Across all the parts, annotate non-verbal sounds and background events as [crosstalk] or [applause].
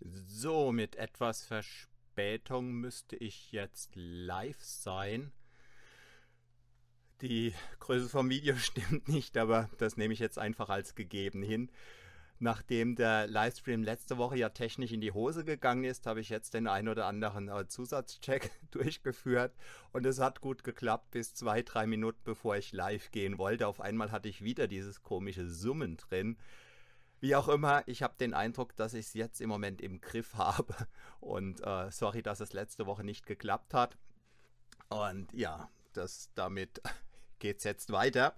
So, mit etwas Verspätung müsste ich jetzt live sein. Die Größe vom Video [laughs] stimmt nicht, aber das nehme ich jetzt einfach als gegeben hin. Nachdem der Livestream letzte Woche ja technisch in die Hose gegangen ist, habe ich jetzt den ein oder anderen äh, Zusatzcheck [laughs] durchgeführt und es hat gut geklappt bis zwei, drei Minuten bevor ich live gehen wollte. Auf einmal hatte ich wieder dieses komische Summen drin. Wie auch immer, ich habe den Eindruck, dass ich es jetzt im Moment im Griff habe [laughs] und äh, sorry, dass es letzte Woche nicht geklappt hat. Und ja, das damit [laughs] es jetzt weiter.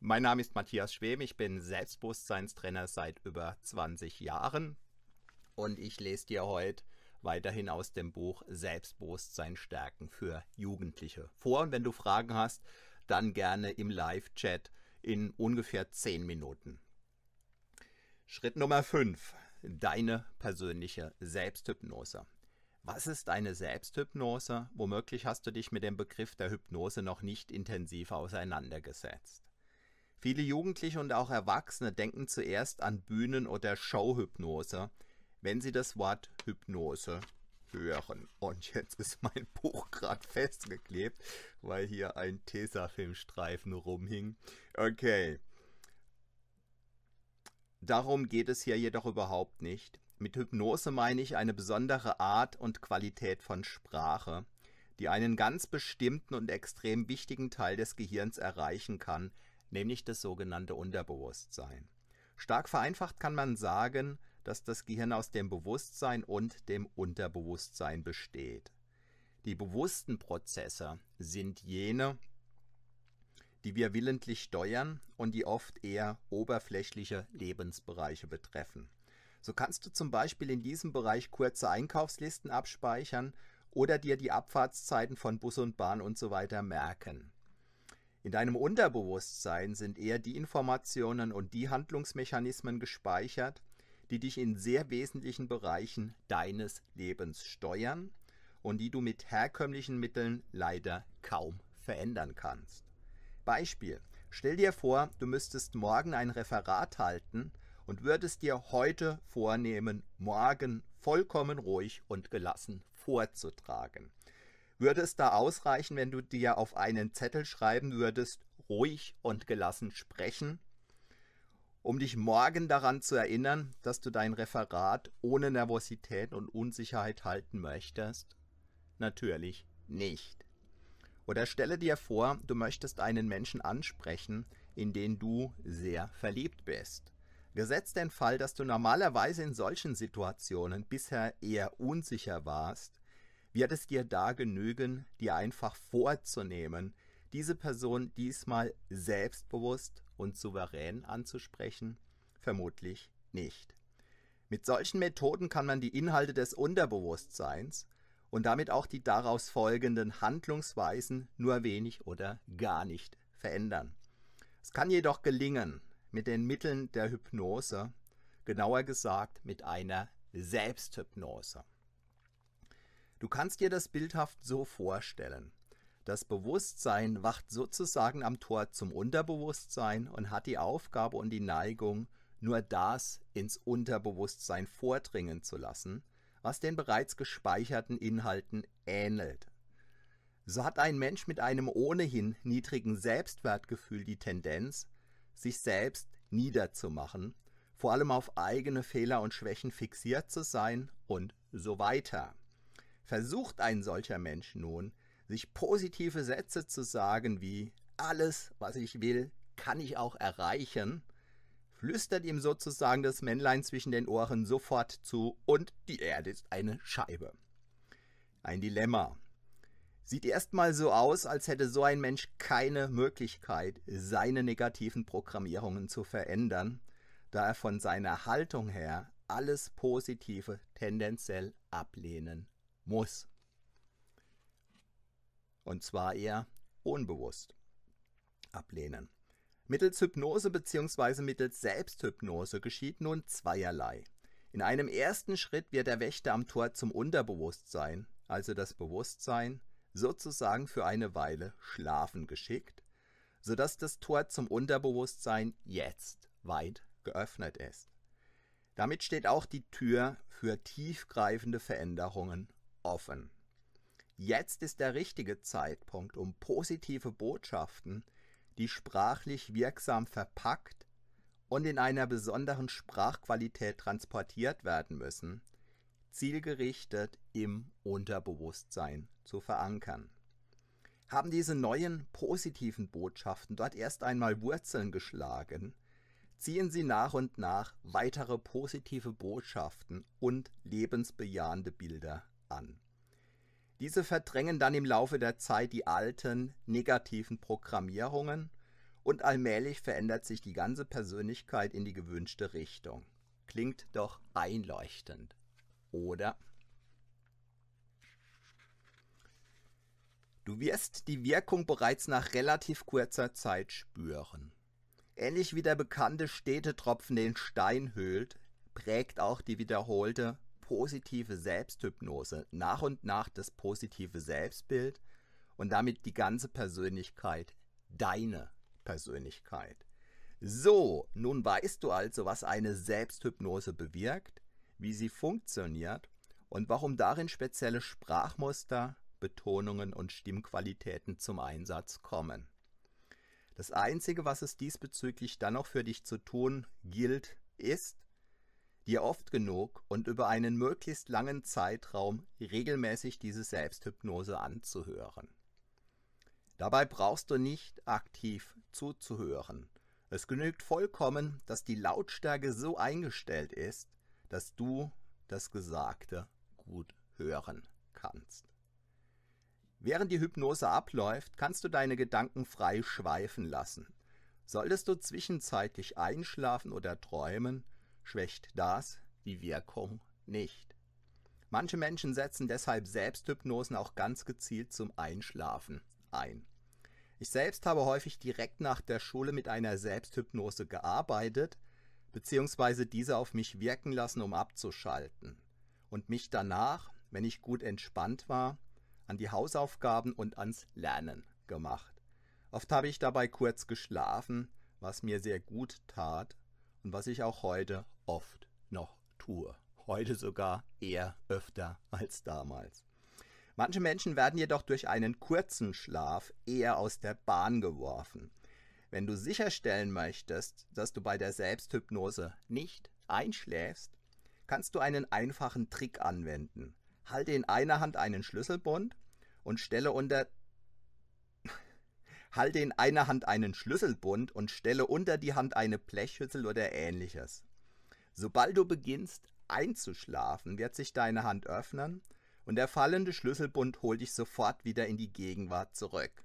Mein Name ist Matthias Schwem, ich bin Selbstbewusstseinstrainer seit über 20 Jahren und ich lese dir heute weiterhin aus dem Buch Selbstbewusstsein stärken für Jugendliche vor. Und wenn du Fragen hast, dann gerne im Live-Chat in ungefähr 10 Minuten. Schritt Nummer 5. Deine persönliche Selbsthypnose. Was ist eine Selbsthypnose? Womöglich hast du dich mit dem Begriff der Hypnose noch nicht intensiv auseinandergesetzt. Viele Jugendliche und auch Erwachsene denken zuerst an Bühnen- oder Showhypnose, wenn sie das Wort Hypnose hören. Und jetzt ist mein Buch gerade festgeklebt, weil hier ein Tesafilmstreifen rumhing. Okay. Darum geht es hier jedoch überhaupt nicht. Mit Hypnose meine ich eine besondere Art und Qualität von Sprache, die einen ganz bestimmten und extrem wichtigen Teil des Gehirns erreichen kann, nämlich das sogenannte Unterbewusstsein. Stark vereinfacht kann man sagen, dass das Gehirn aus dem Bewusstsein und dem Unterbewusstsein besteht. Die bewussten Prozesse sind jene, die wir willentlich steuern und die oft eher oberflächliche Lebensbereiche betreffen. So kannst du zum Beispiel in diesem Bereich kurze Einkaufslisten abspeichern oder dir die Abfahrtszeiten von Bus und Bahn und so weiter merken. In deinem Unterbewusstsein sind eher die Informationen und die Handlungsmechanismen gespeichert, die dich in sehr wesentlichen Bereichen deines Lebens steuern und die du mit herkömmlichen Mitteln leider kaum verändern kannst. Beispiel. Stell dir vor, du müsstest morgen ein Referat halten und würdest dir heute vornehmen, morgen vollkommen ruhig und gelassen vorzutragen. Würde es da ausreichen, wenn du dir auf einen Zettel schreiben würdest, ruhig und gelassen sprechen, um dich morgen daran zu erinnern, dass du dein Referat ohne Nervosität und Unsicherheit halten möchtest? Natürlich nicht. Oder stelle dir vor, du möchtest einen Menschen ansprechen, in den du sehr verliebt bist. Gesetzt den Fall, dass du normalerweise in solchen Situationen bisher eher unsicher warst, wird es dir da genügen, dir einfach vorzunehmen, diese Person diesmal selbstbewusst und souverän anzusprechen? Vermutlich nicht. Mit solchen Methoden kann man die Inhalte des Unterbewusstseins und damit auch die daraus folgenden Handlungsweisen nur wenig oder gar nicht verändern. Es kann jedoch gelingen, mit den Mitteln der Hypnose, genauer gesagt mit einer Selbsthypnose. Du kannst dir das bildhaft so vorstellen. Das Bewusstsein wacht sozusagen am Tor zum Unterbewusstsein und hat die Aufgabe und die Neigung, nur das ins Unterbewusstsein vordringen zu lassen, was den bereits gespeicherten Inhalten ähnelt. So hat ein Mensch mit einem ohnehin niedrigen Selbstwertgefühl die Tendenz, sich selbst niederzumachen, vor allem auf eigene Fehler und Schwächen fixiert zu sein und so weiter. Versucht ein solcher Mensch nun, sich positive Sätze zu sagen wie alles, was ich will, kann ich auch erreichen, flüstert ihm sozusagen das Männlein zwischen den Ohren sofort zu und die Erde ist eine Scheibe. Ein Dilemma. Sieht erstmal so aus, als hätte so ein Mensch keine Möglichkeit, seine negativen Programmierungen zu verändern, da er von seiner Haltung her alles Positive tendenziell ablehnen muss. Und zwar eher unbewusst ablehnen. Mittels Hypnose bzw. mittels Selbsthypnose geschieht nun zweierlei. In einem ersten Schritt wird der Wächter am Tor zum Unterbewusstsein, also das Bewusstsein, sozusagen für eine Weile schlafen geschickt, sodass das Tor zum Unterbewusstsein jetzt weit geöffnet ist. Damit steht auch die Tür für tiefgreifende Veränderungen offen. Jetzt ist der richtige Zeitpunkt, um positive Botschaften, die sprachlich wirksam verpackt und in einer besonderen Sprachqualität transportiert werden müssen, zielgerichtet im Unterbewusstsein zu verankern. Haben diese neuen positiven Botschaften dort erst einmal Wurzeln geschlagen, ziehen sie nach und nach weitere positive Botschaften und lebensbejahende Bilder an. Diese verdrängen dann im Laufe der Zeit die alten negativen Programmierungen und allmählich verändert sich die ganze Persönlichkeit in die gewünschte Richtung. Klingt doch einleuchtend, oder? Du wirst die Wirkung bereits nach relativ kurzer Zeit spüren. Ähnlich wie der bekannte Städtetropfen den Stein höhlt, prägt auch die wiederholte positive Selbsthypnose nach und nach das positive Selbstbild und damit die ganze Persönlichkeit, deine Persönlichkeit. So, nun weißt du also, was eine Selbsthypnose bewirkt, wie sie funktioniert und warum darin spezielle Sprachmuster, Betonungen und Stimmqualitäten zum Einsatz kommen. Das Einzige, was es diesbezüglich dann noch für dich zu tun gilt, ist, dir oft genug und über einen möglichst langen Zeitraum regelmäßig diese Selbsthypnose anzuhören. Dabei brauchst du nicht aktiv zuzuhören. Es genügt vollkommen, dass die Lautstärke so eingestellt ist, dass du das Gesagte gut hören kannst. Während die Hypnose abläuft, kannst du deine Gedanken frei schweifen lassen. Solltest du zwischenzeitlich einschlafen oder träumen, schwächt das die Wirkung nicht. Manche Menschen setzen deshalb Selbsthypnosen auch ganz gezielt zum Einschlafen ein. Ich selbst habe häufig direkt nach der Schule mit einer Selbsthypnose gearbeitet, beziehungsweise diese auf mich wirken lassen, um abzuschalten. Und mich danach, wenn ich gut entspannt war, an die Hausaufgaben und ans Lernen gemacht. Oft habe ich dabei kurz geschlafen, was mir sehr gut tat und was ich auch heute oft noch tue. Heute sogar eher öfter als damals. Manche Menschen werden jedoch durch einen kurzen Schlaf eher aus der Bahn geworfen. Wenn du sicherstellen möchtest, dass du bei der Selbsthypnose nicht einschläfst, kannst du einen einfachen Trick anwenden. Halte in einer Hand einen Schlüsselbund und stelle unter [laughs] Halte in einer Hand einen Schlüsselbund und stelle unter die Hand eine Blechschüssel oder ähnliches. Sobald du beginnst einzuschlafen, wird sich deine Hand öffnen und der fallende Schlüsselbund holt dich sofort wieder in die Gegenwart zurück.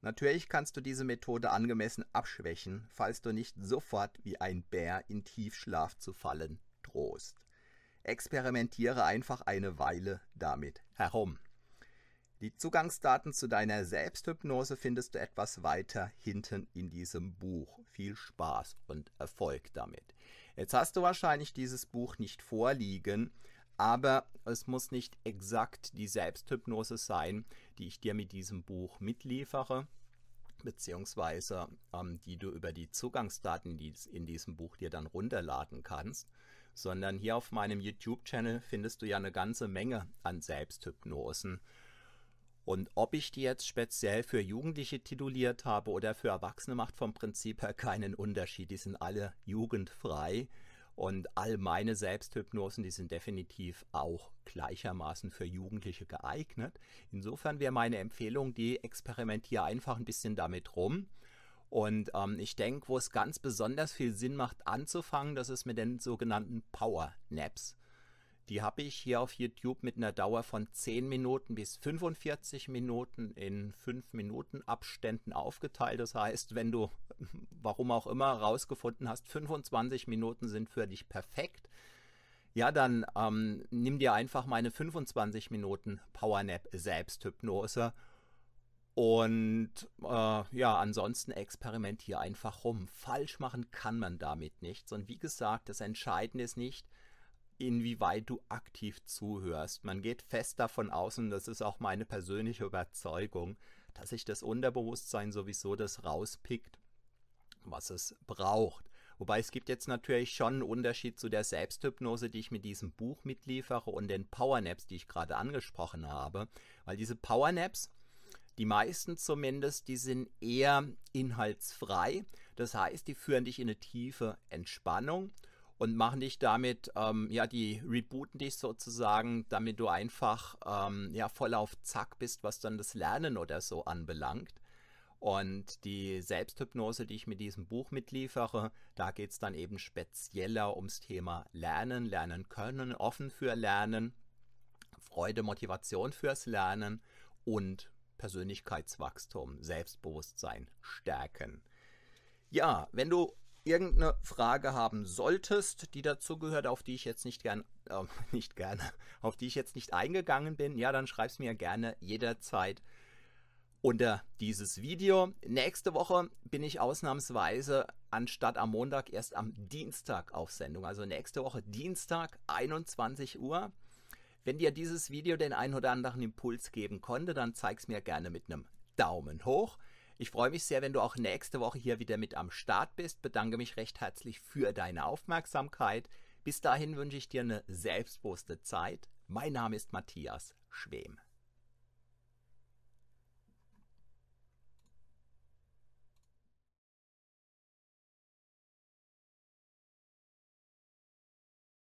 Natürlich kannst du diese Methode angemessen abschwächen, falls du nicht sofort wie ein Bär in Tiefschlaf zu fallen drohst. Experimentiere einfach eine Weile damit herum. Die Zugangsdaten zu deiner Selbsthypnose findest du etwas weiter hinten in diesem Buch. Viel Spaß und Erfolg damit. Jetzt hast du wahrscheinlich dieses Buch nicht vorliegen, aber es muss nicht exakt die Selbsthypnose sein, die ich dir mit diesem Buch mitliefere, beziehungsweise ähm, die du über die Zugangsdaten in diesem Buch dir dann runterladen kannst sondern hier auf meinem YouTube-Channel findest du ja eine ganze Menge an Selbsthypnosen. Und ob ich die jetzt speziell für Jugendliche tituliert habe oder für Erwachsene, macht vom Prinzip her keinen Unterschied. Die sind alle jugendfrei. Und all meine Selbsthypnosen, die sind definitiv auch gleichermaßen für Jugendliche geeignet. Insofern wäre meine Empfehlung, die experimentiere einfach ein bisschen damit rum und ähm, ich denke, wo es ganz besonders viel Sinn macht anzufangen, das ist mit den sogenannten Power Naps. Die habe ich hier auf YouTube mit einer Dauer von 10 Minuten bis 45 Minuten in 5 Minuten Abständen aufgeteilt. Das heißt, wenn du, [laughs] warum auch immer, rausgefunden hast, 25 Minuten sind für dich perfekt, ja, dann ähm, nimm dir einfach meine 25 Minuten Powernap Selbsthypnose und äh, ja, ansonsten experimentiere einfach rum. Falsch machen kann man damit nichts. Und wie gesagt, das Entscheidende ist nicht, inwieweit du aktiv zuhörst. Man geht fest davon aus, und das ist auch meine persönliche Überzeugung, dass sich das Unterbewusstsein sowieso das rauspickt, was es braucht. Wobei es gibt jetzt natürlich schon einen Unterschied zu der Selbsthypnose, die ich mit diesem Buch mitliefere und den Powernaps, die ich gerade angesprochen habe. Weil diese Powernaps, die meisten zumindest, die sind eher inhaltsfrei. Das heißt, die führen dich in eine tiefe Entspannung und machen dich damit, ähm, ja, die rebooten dich sozusagen, damit du einfach ähm, ja, voll auf Zack bist, was dann das Lernen oder so anbelangt. Und die Selbsthypnose, die ich mit diesem Buch mitliefere, da geht es dann eben spezieller ums Thema Lernen, Lernen können, offen für Lernen, Freude, Motivation fürs Lernen und Persönlichkeitswachstum, Selbstbewusstsein stärken. Ja, wenn du irgendeine Frage haben solltest, die dazu gehört, auf die ich jetzt nicht gern, äh, [laughs] nicht gerne, auf die ich jetzt nicht eingegangen bin, ja, dann schreib's mir gerne jederzeit unter dieses Video. Nächste Woche bin ich ausnahmsweise anstatt am Montag erst am Dienstag auf Sendung. Also nächste Woche Dienstag 21 Uhr. Wenn dir dieses Video den ein oder anderen Impuls geben konnte, dann zeig's mir gerne mit einem Daumen hoch. Ich freue mich sehr, wenn du auch nächste Woche hier wieder mit am Start bist. Bedanke mich recht herzlich für deine Aufmerksamkeit. Bis dahin wünsche ich dir eine selbstbewusste Zeit. Mein Name ist Matthias Schwem.